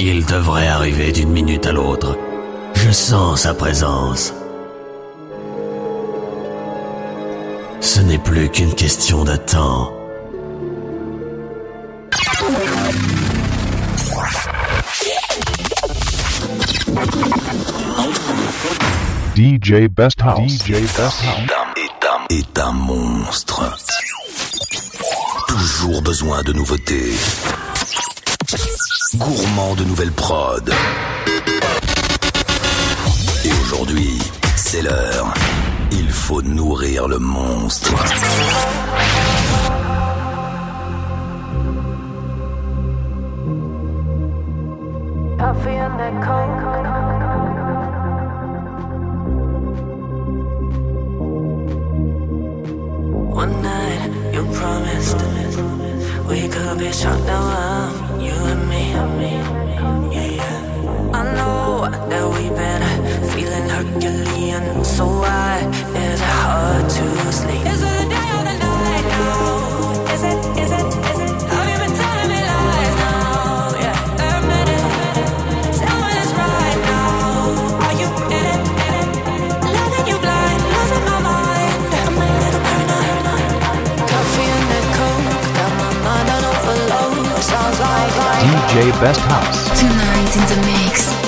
Il devrait arriver d'une minute à l'autre. Je sens sa présence. Ce n'est plus qu'une question de temps. DJ Best House. Est un monstre. Toujours besoin de nouveautés. Gourmand de nouvelles prod. Et aujourd'hui, c'est l'heure. Il faut nourrir le monstre. Herculean, so why is it hard? J Best House. Tonight in the mix.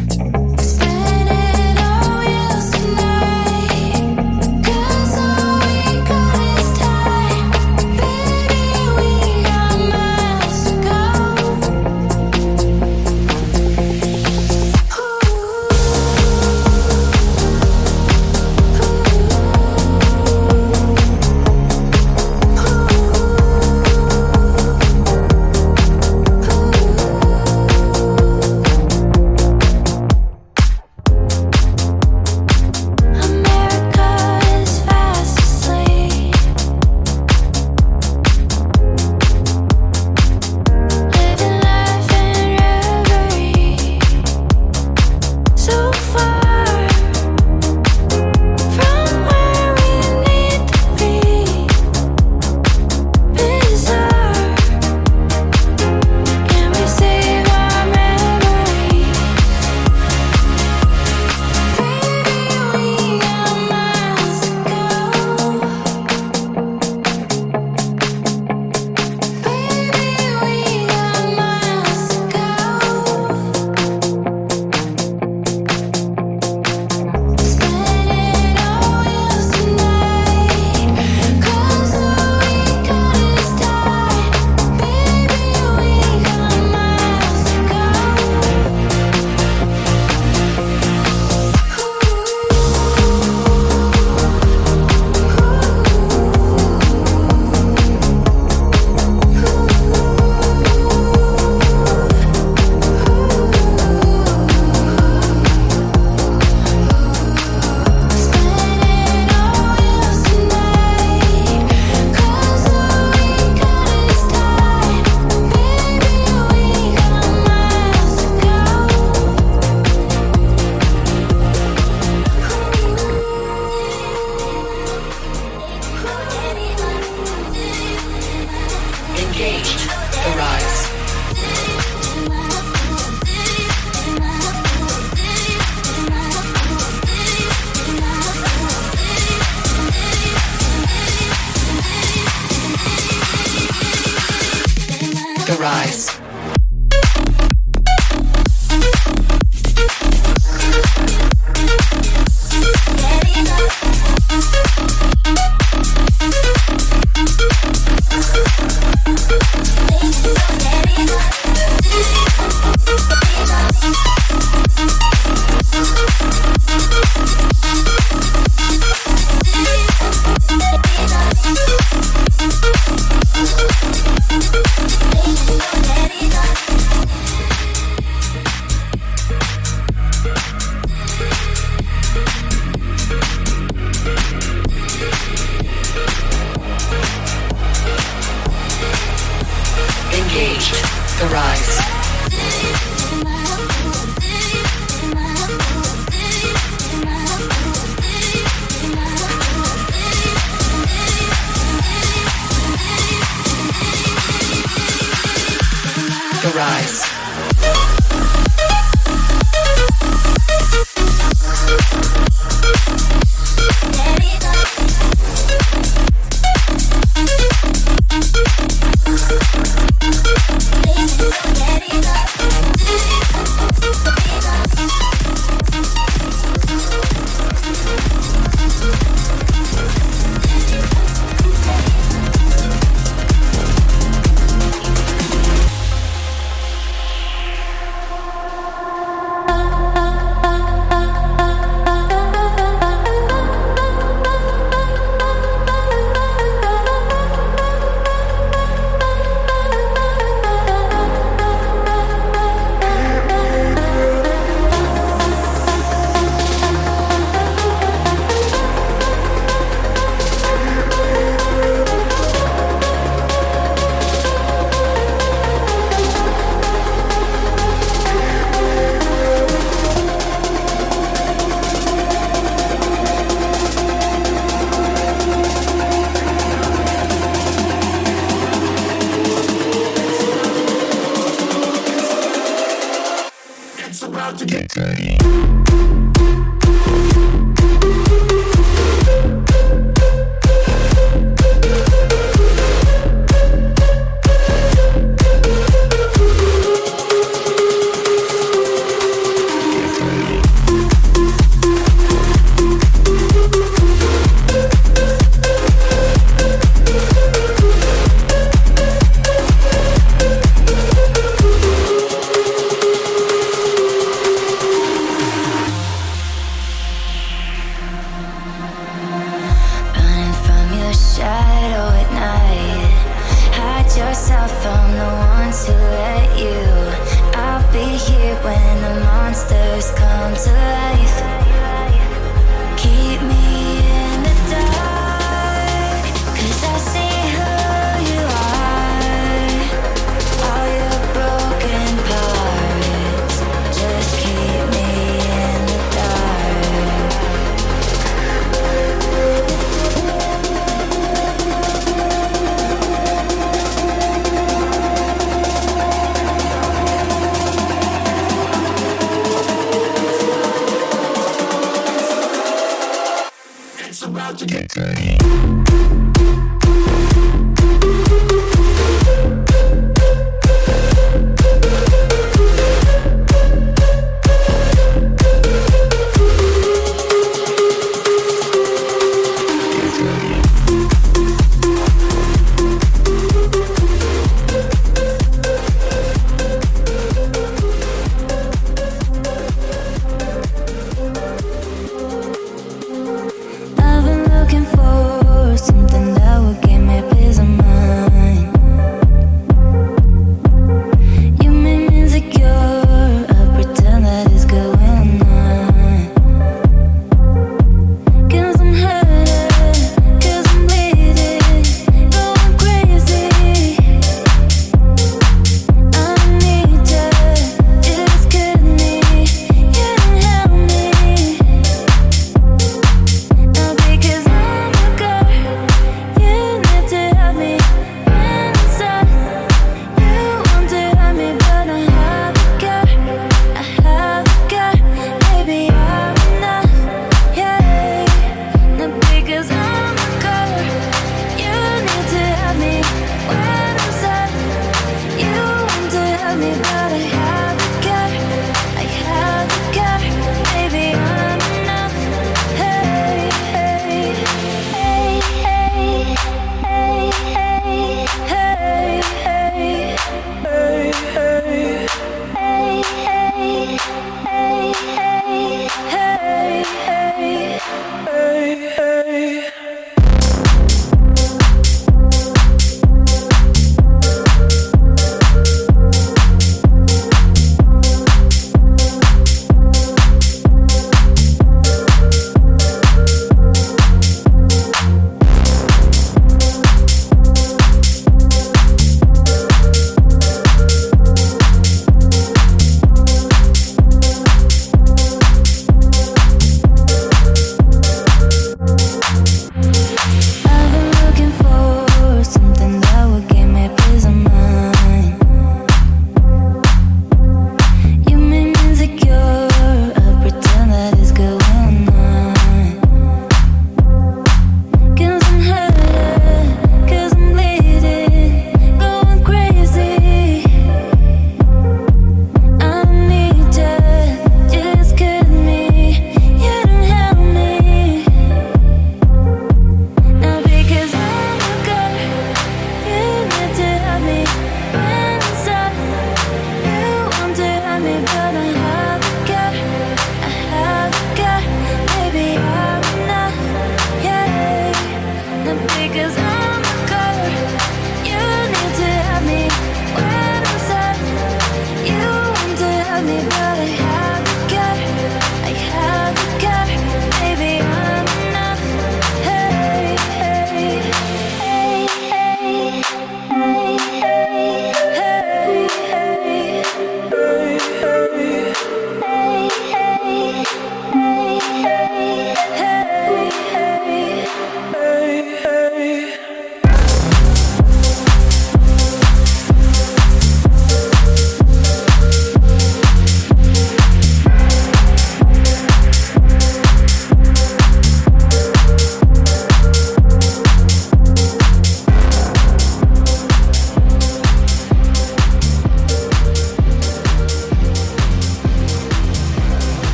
Monsters come to life.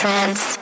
Trance.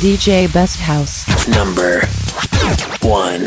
DJ Best House. Number one.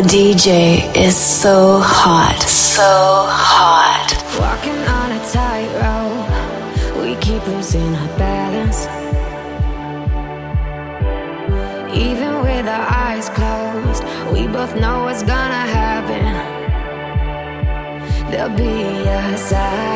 The DJ is so hot, so hot. Walking on a tightrope, we keep losing our balance. Even with our eyes closed, we both know what's gonna happen. There'll be a side.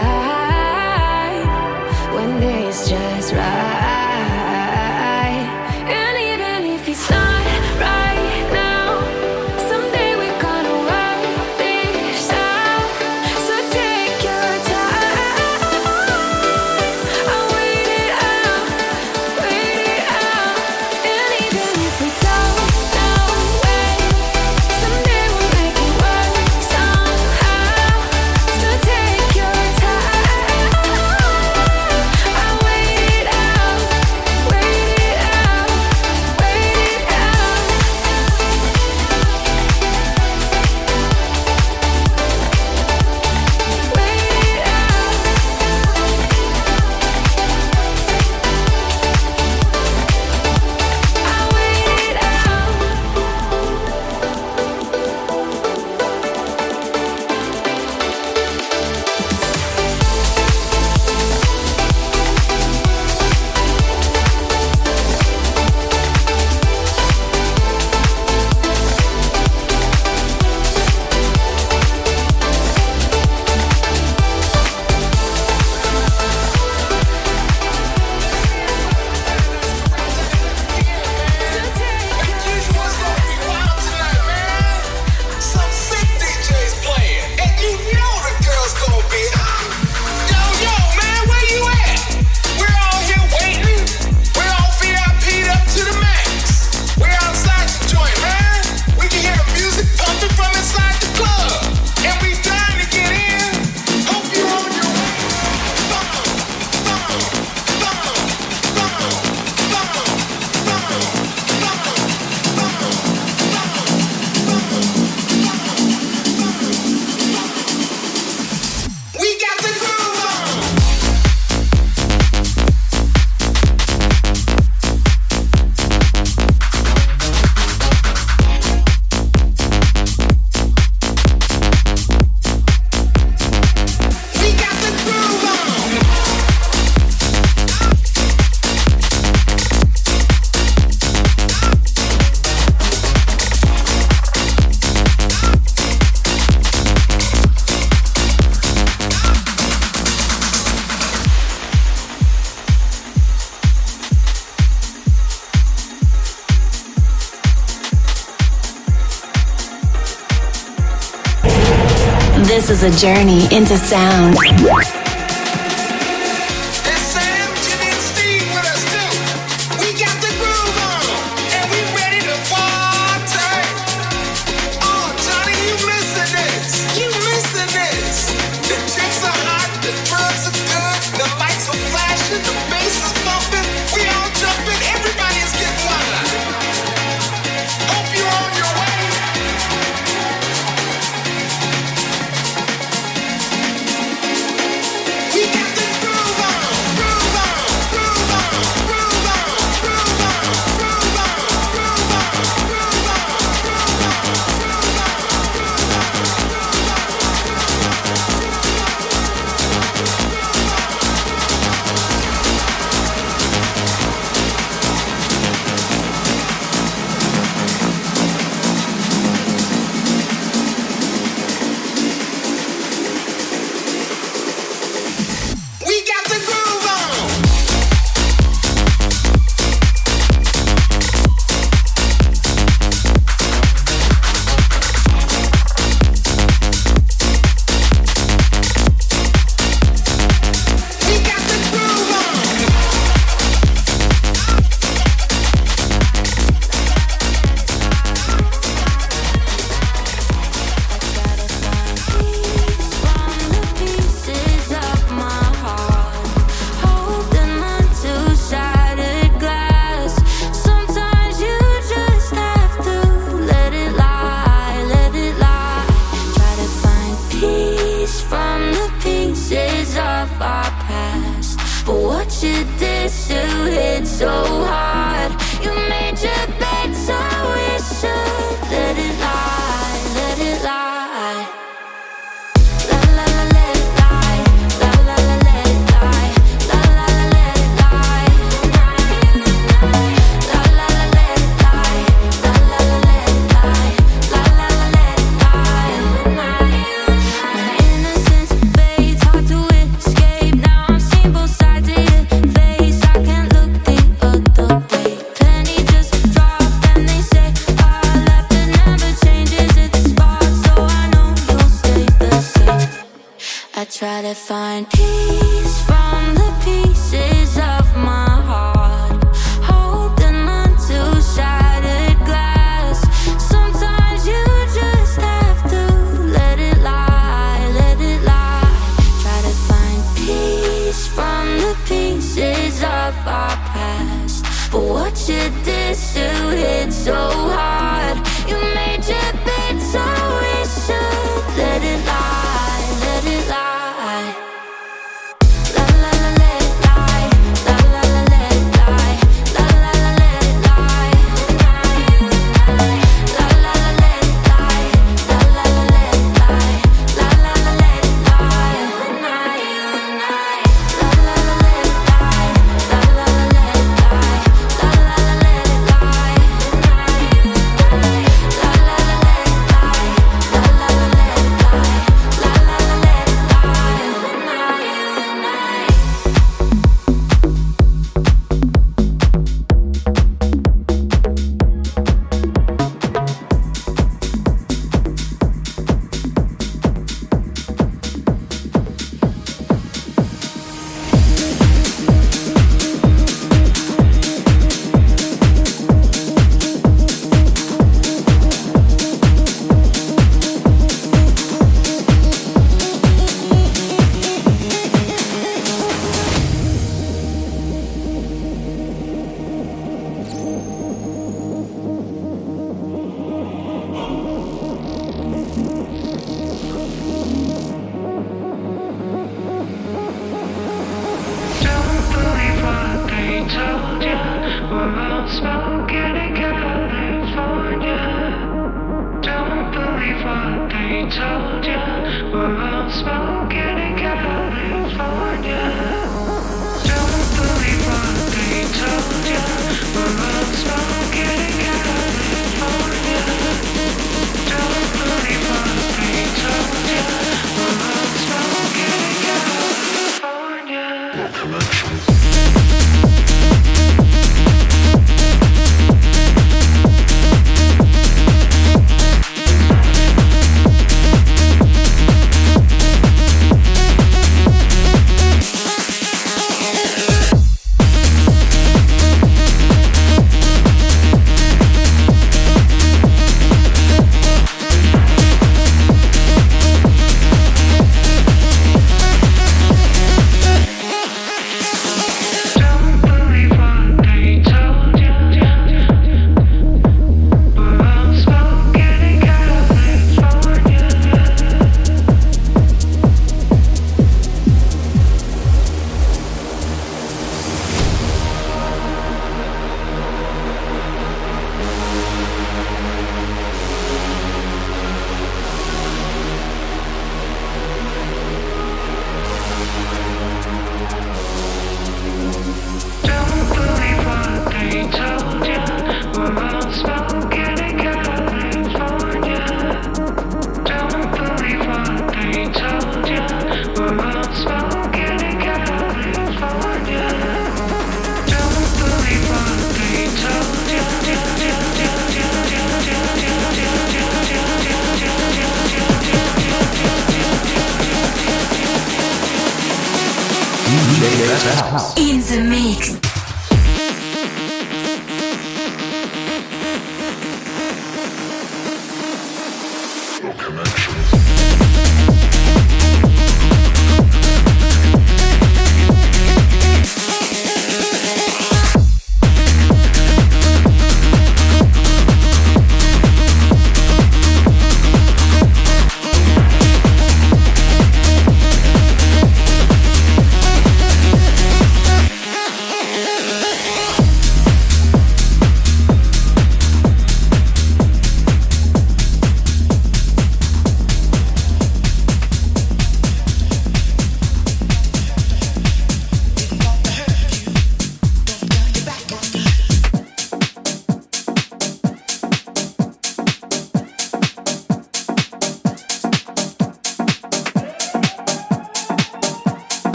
A journey into sound.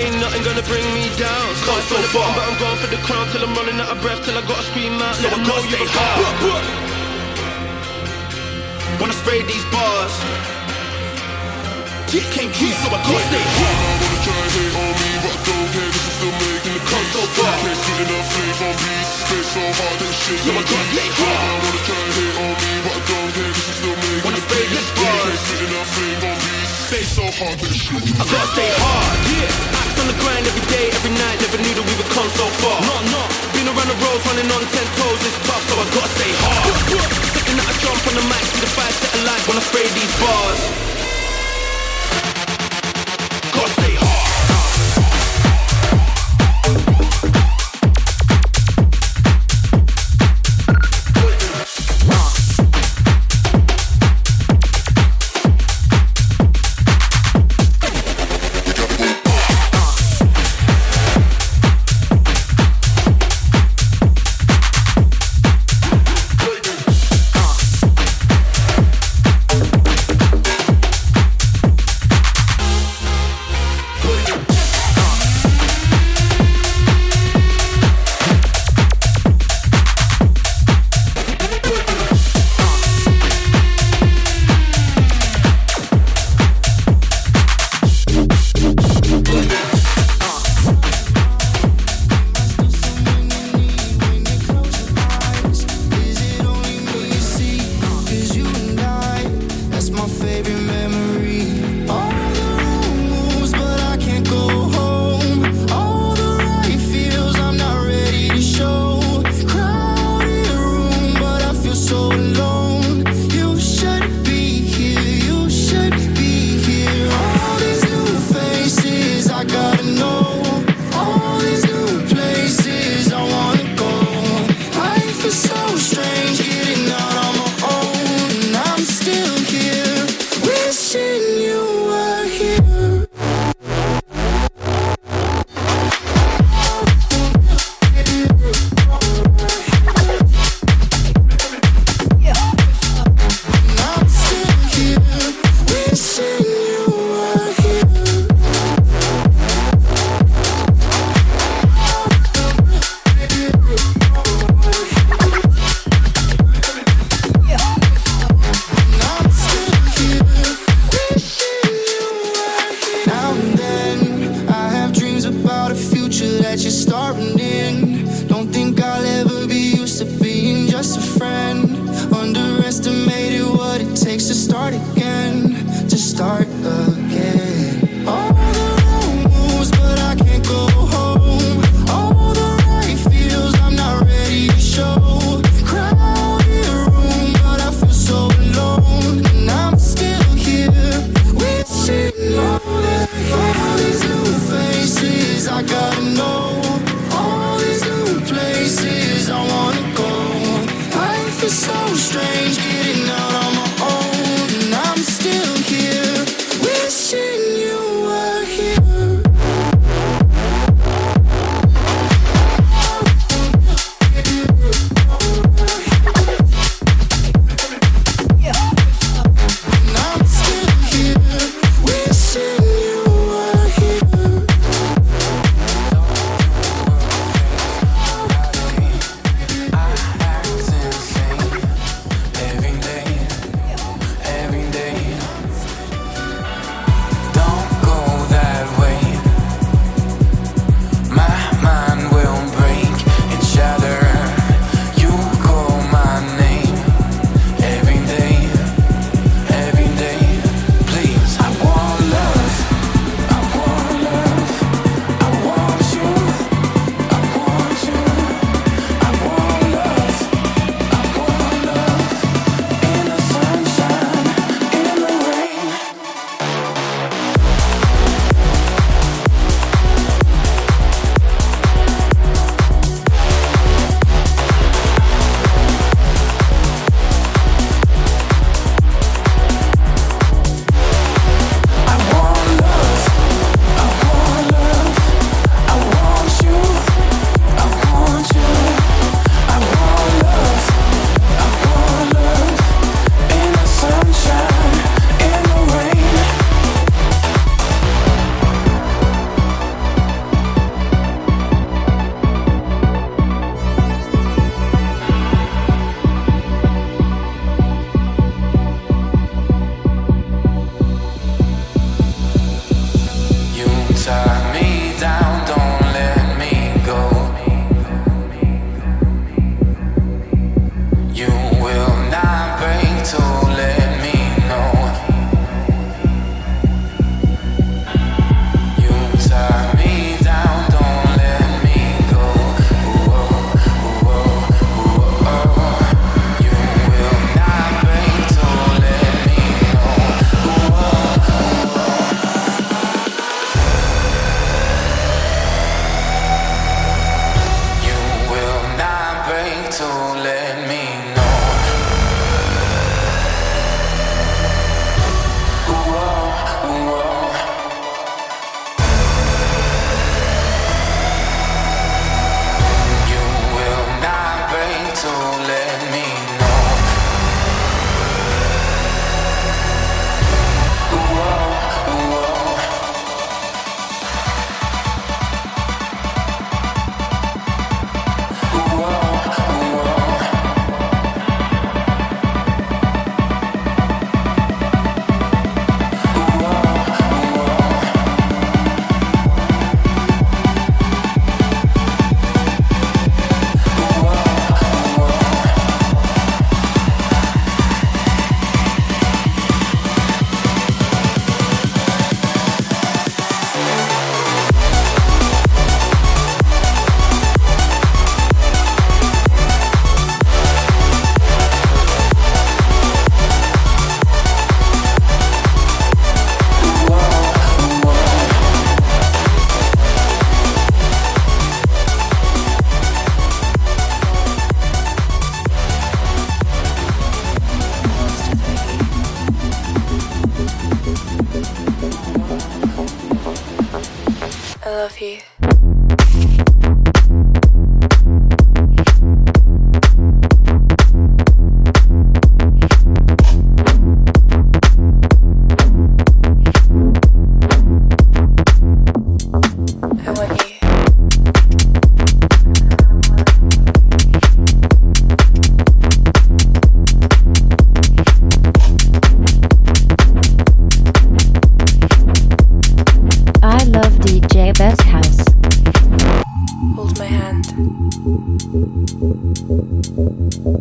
Ain't nothing gonna bring me down. Come so far, but I'm going for the crown till I'm running out of breath. Till I gotta scream out. So I gotta stay hard. Wanna spray these bars. Yeah, came true, so I gotta stay hard. wanna try and hate on me, but I don't care 'cause I'm still making the Come so far. Can't spit enough flames on beat, stay so hard that shit So I gotta stay hard. I wanna try and hate on me, but I don't care 'cause I'm still making Wanna the spray these bars. Can't spit enough flames on beat, stay so shit I gotta stay hard. Yeah, axe on the grind every day, every night. Never knew that we would come so far. No, no. Been around the roads, running on ten toes. It's tough, so I gotta stay hard. Second that I jump on the mic, see the fire set alight when I spray these bars.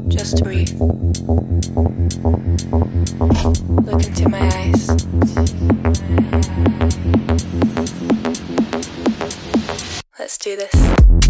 Just breathe. Look into my eyes. Let's do this.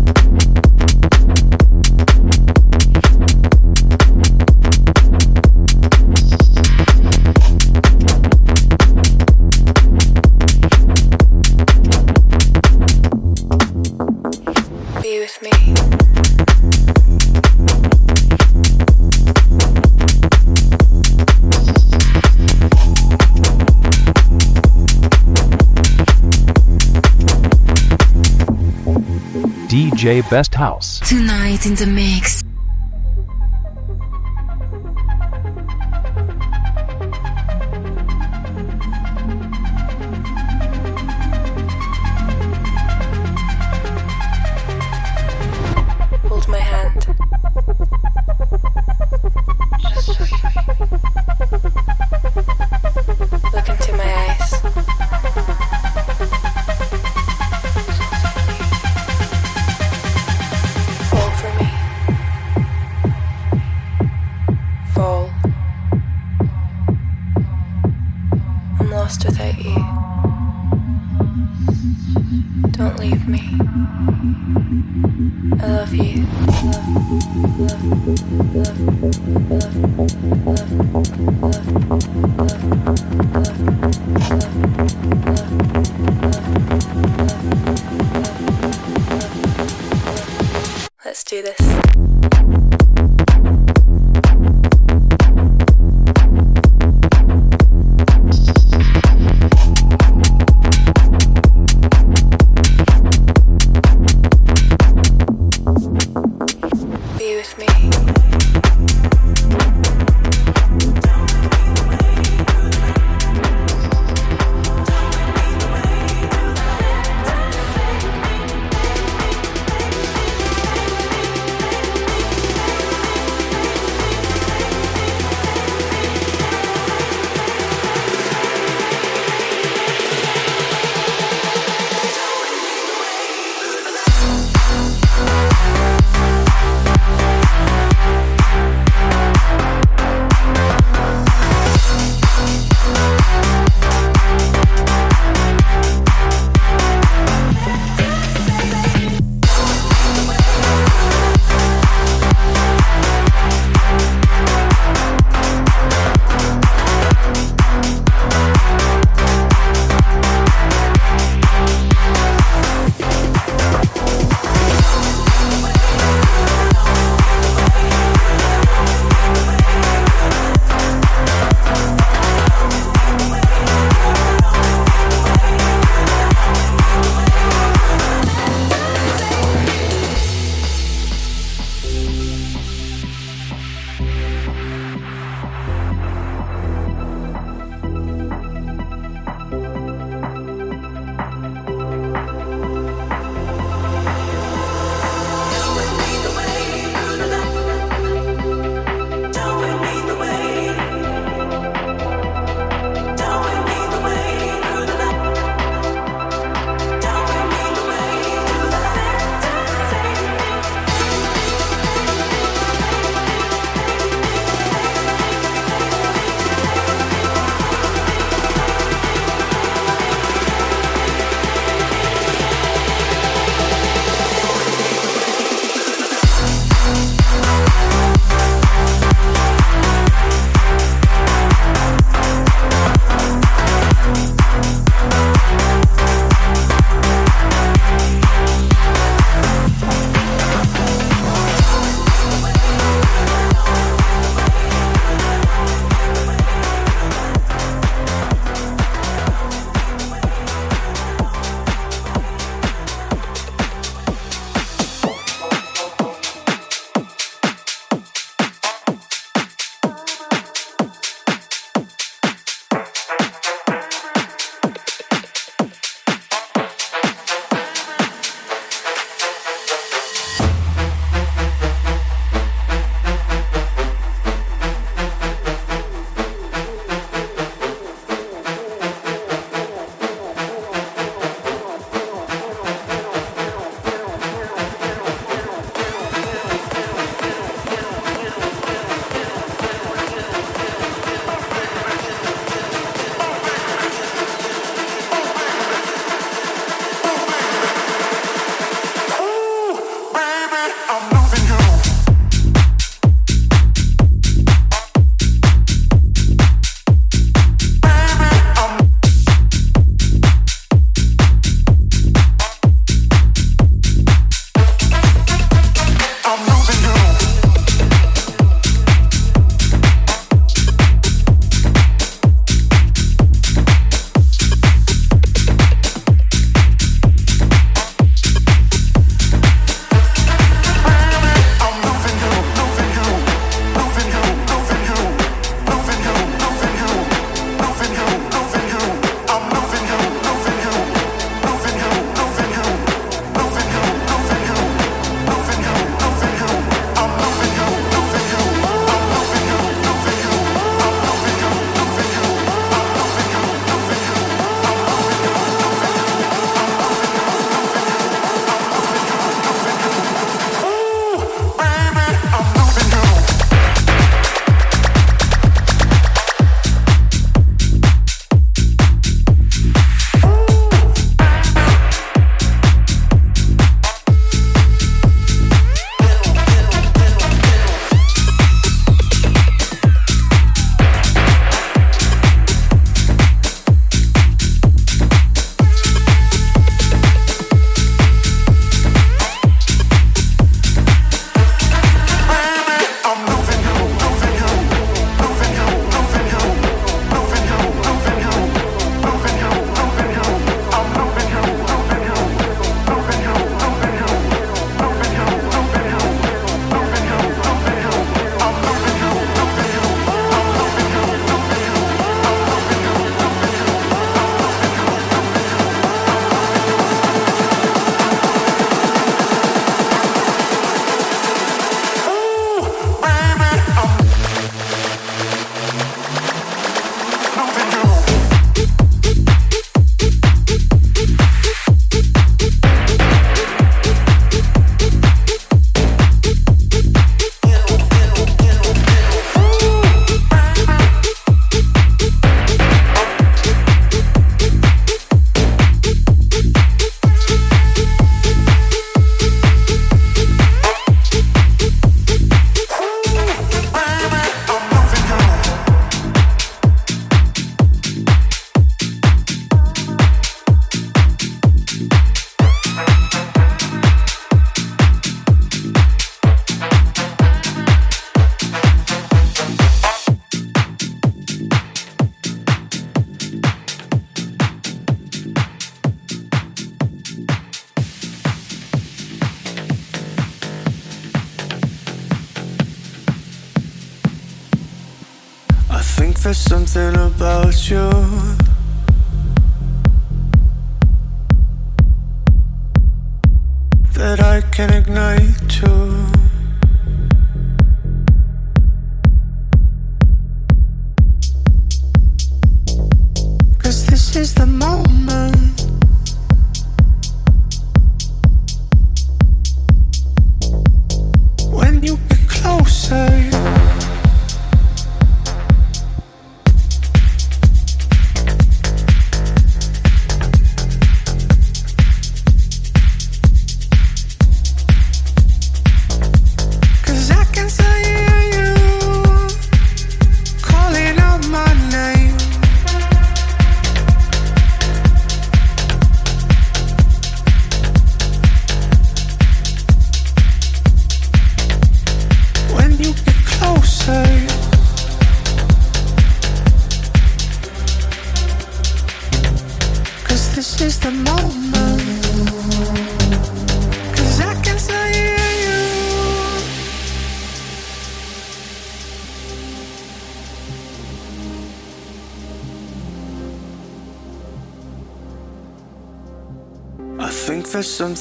DJ Best House. Tonight in the mix.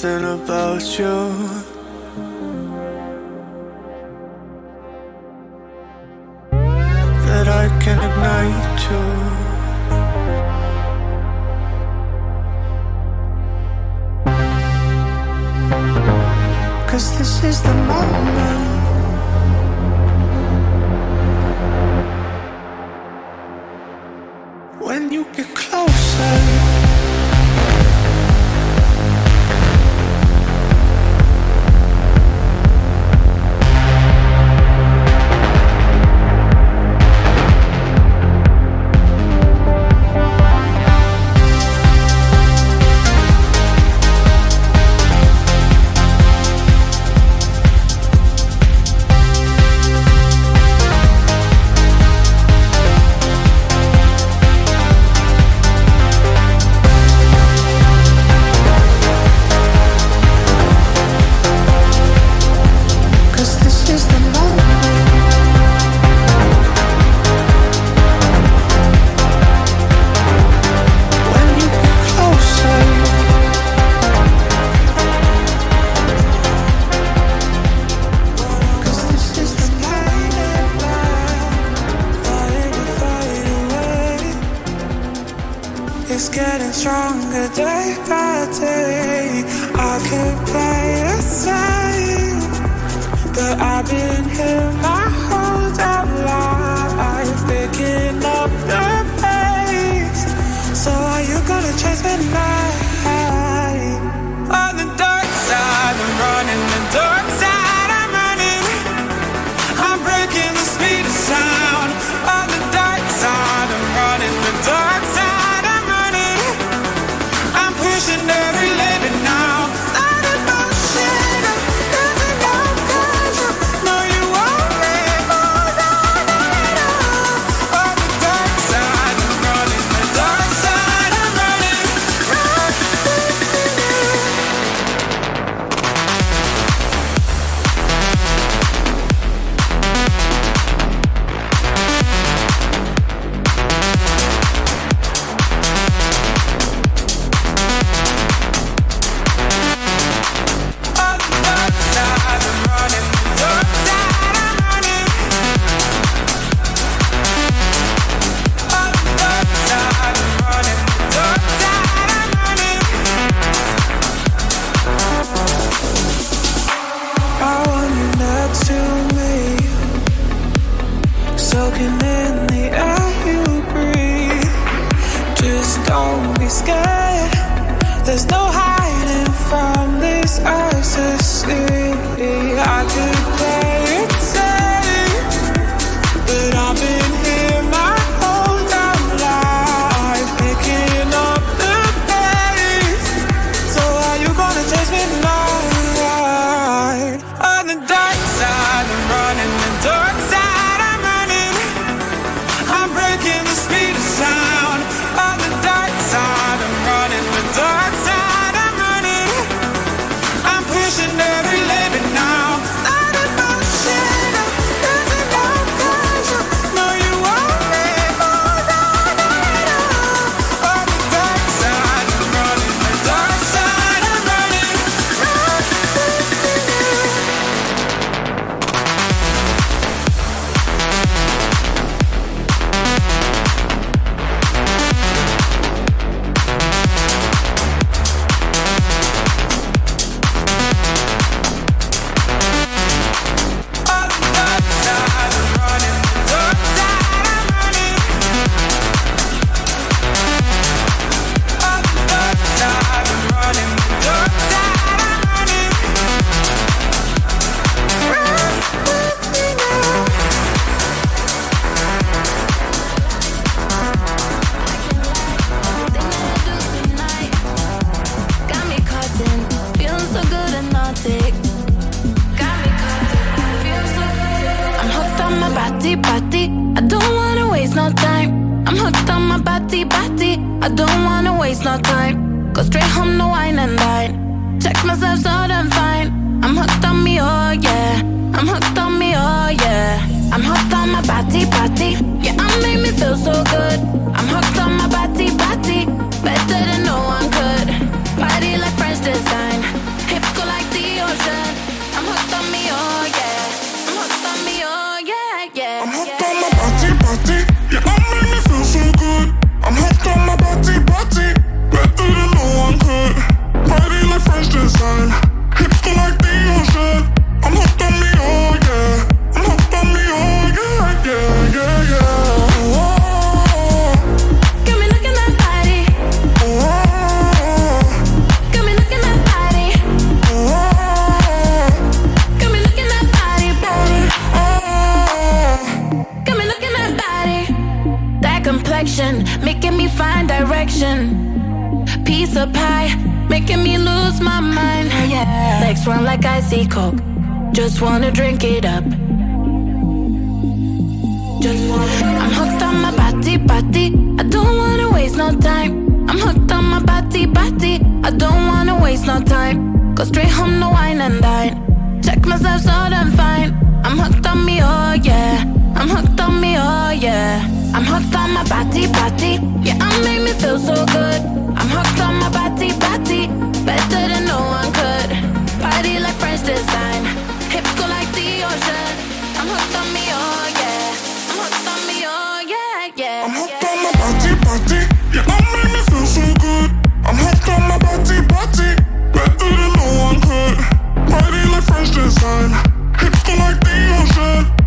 Something about you you gonna chase me tonight? Piece of pie making me lose my mind. Yeah. Legs run like icy coke. Just wanna drink it up. Just wanna. I'm hooked on my body, body. I don't wanna waste no time. I'm hooked on my body, body. I don't wanna waste no time. Go straight home, no wine and dine. Check myself so I'm fine. I'm hooked on me, oh yeah. I'm hooked on me, oh yeah. I'm hooked on my body, body. Yeah, I make me feel so good. I'm hooked on my body, body. Better than no one could. Body like French design. Hips go like the ocean. I'm hooked on me, oh yeah. I'm hooked on me, oh yeah, yeah. I'm hooked on my body, body. Yeah, that make me feel so good. I'm hooked on my body, body. Better than no one could. Body like French design. Hips go like the ocean.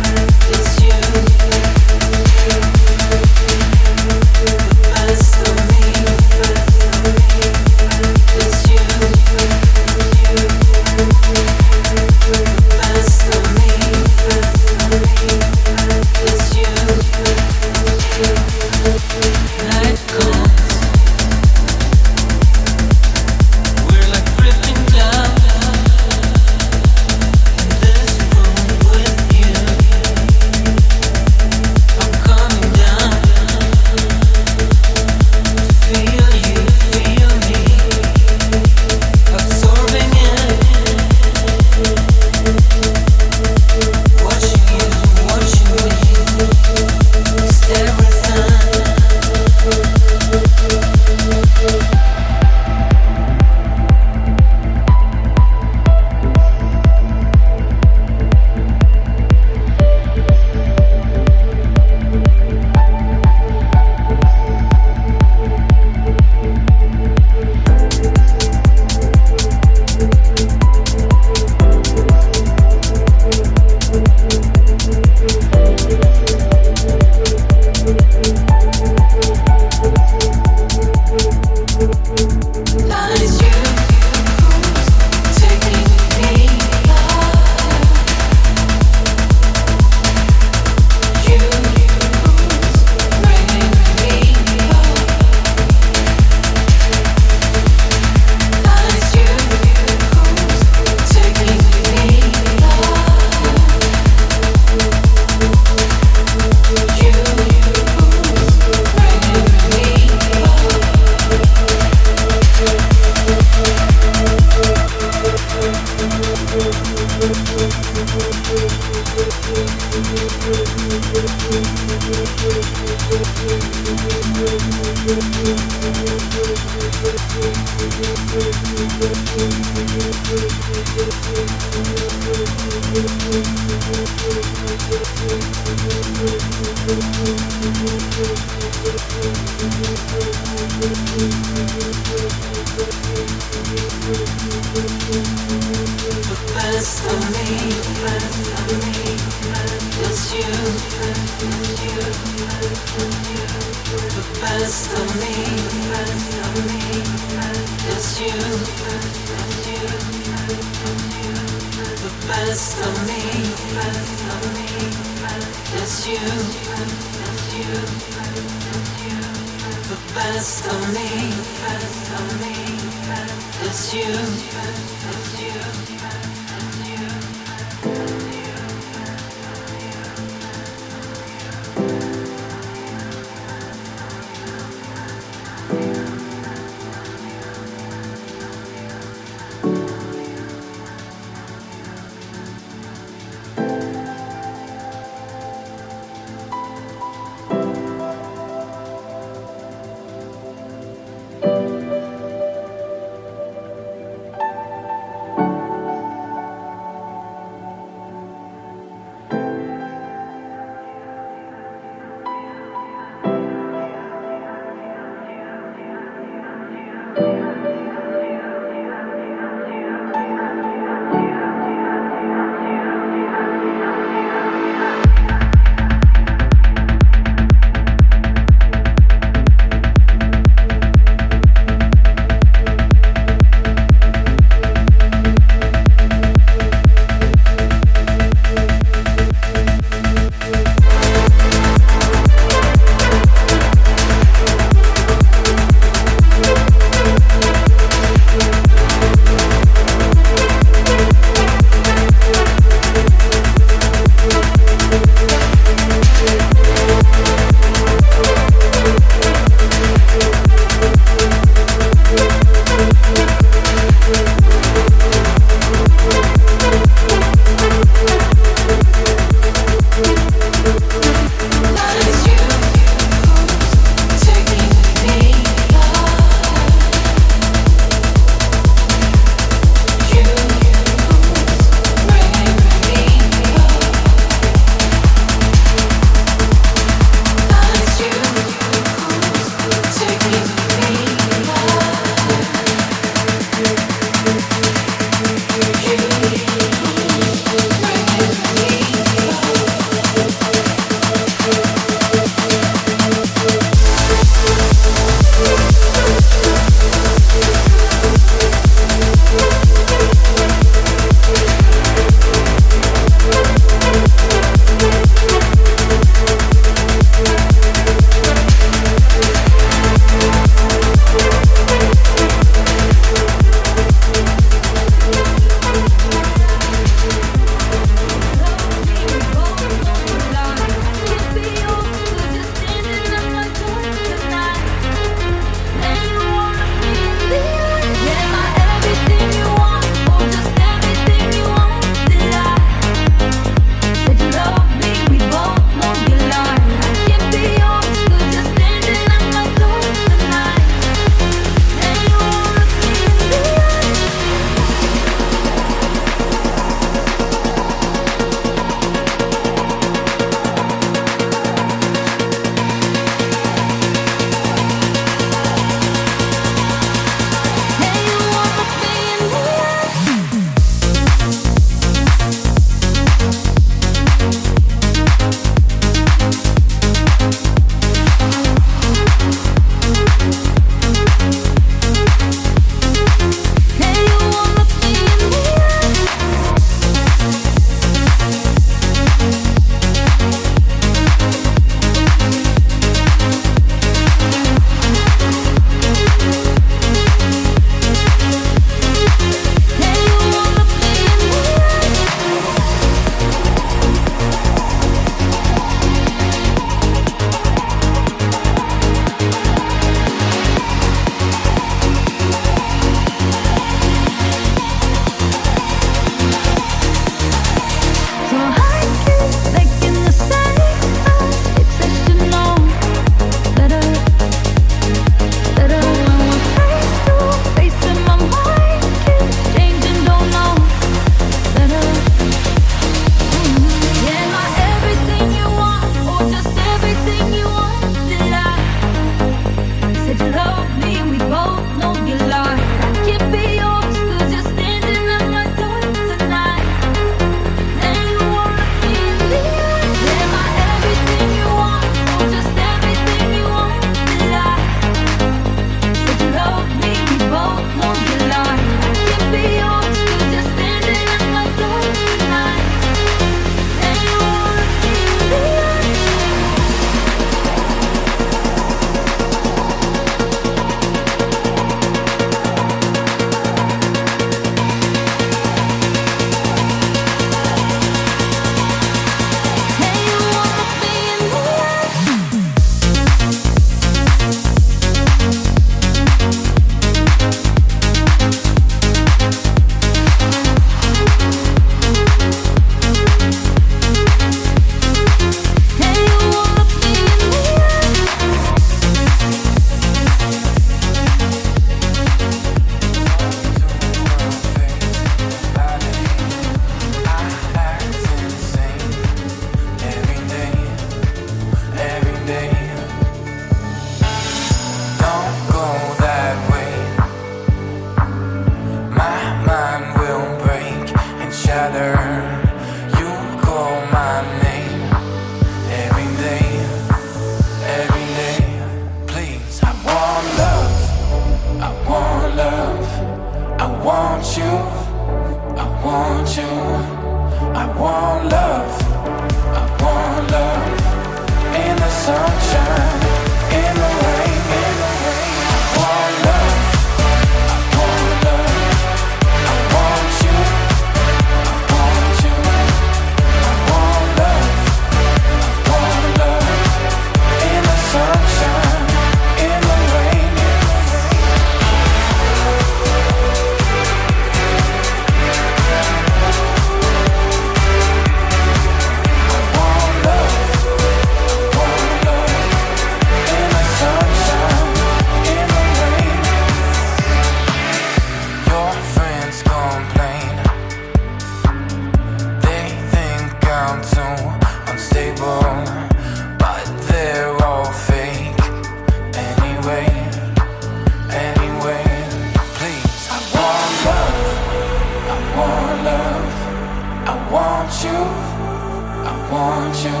want you.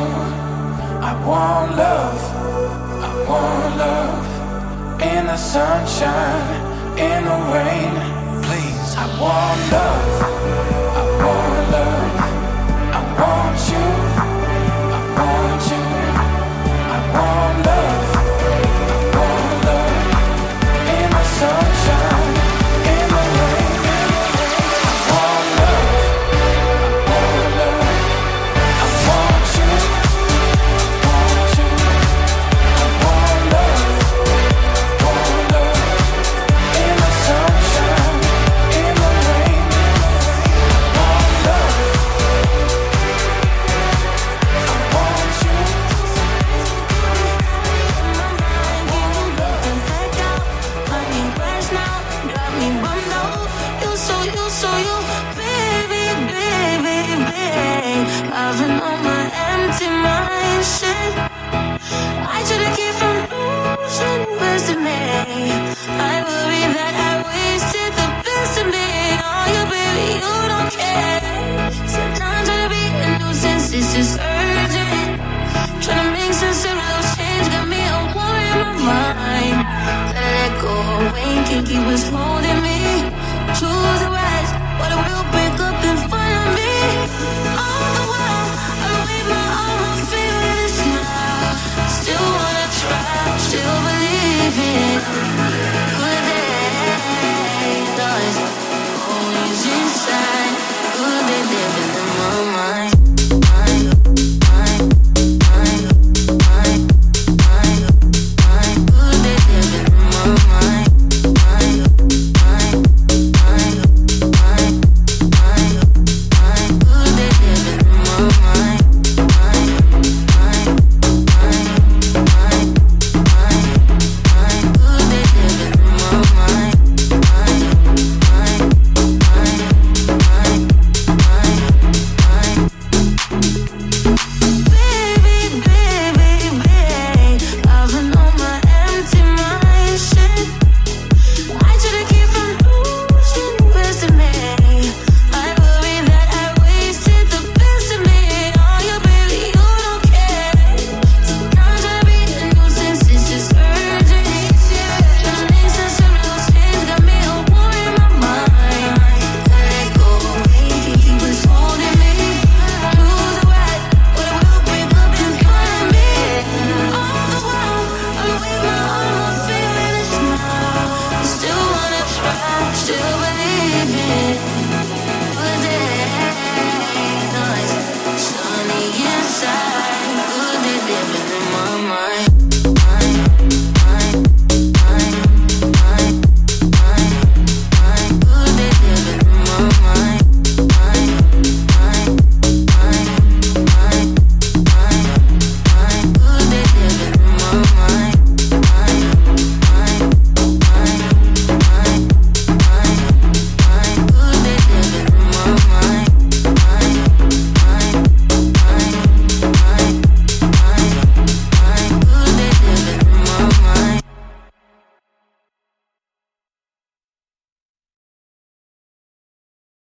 I want love. I want love. In the sunshine, in the rain. Please, I want love. think he was holding me to the rise, but it will break up in front of me. All the while, I read my own feelings now. Still wanna try, still believe it.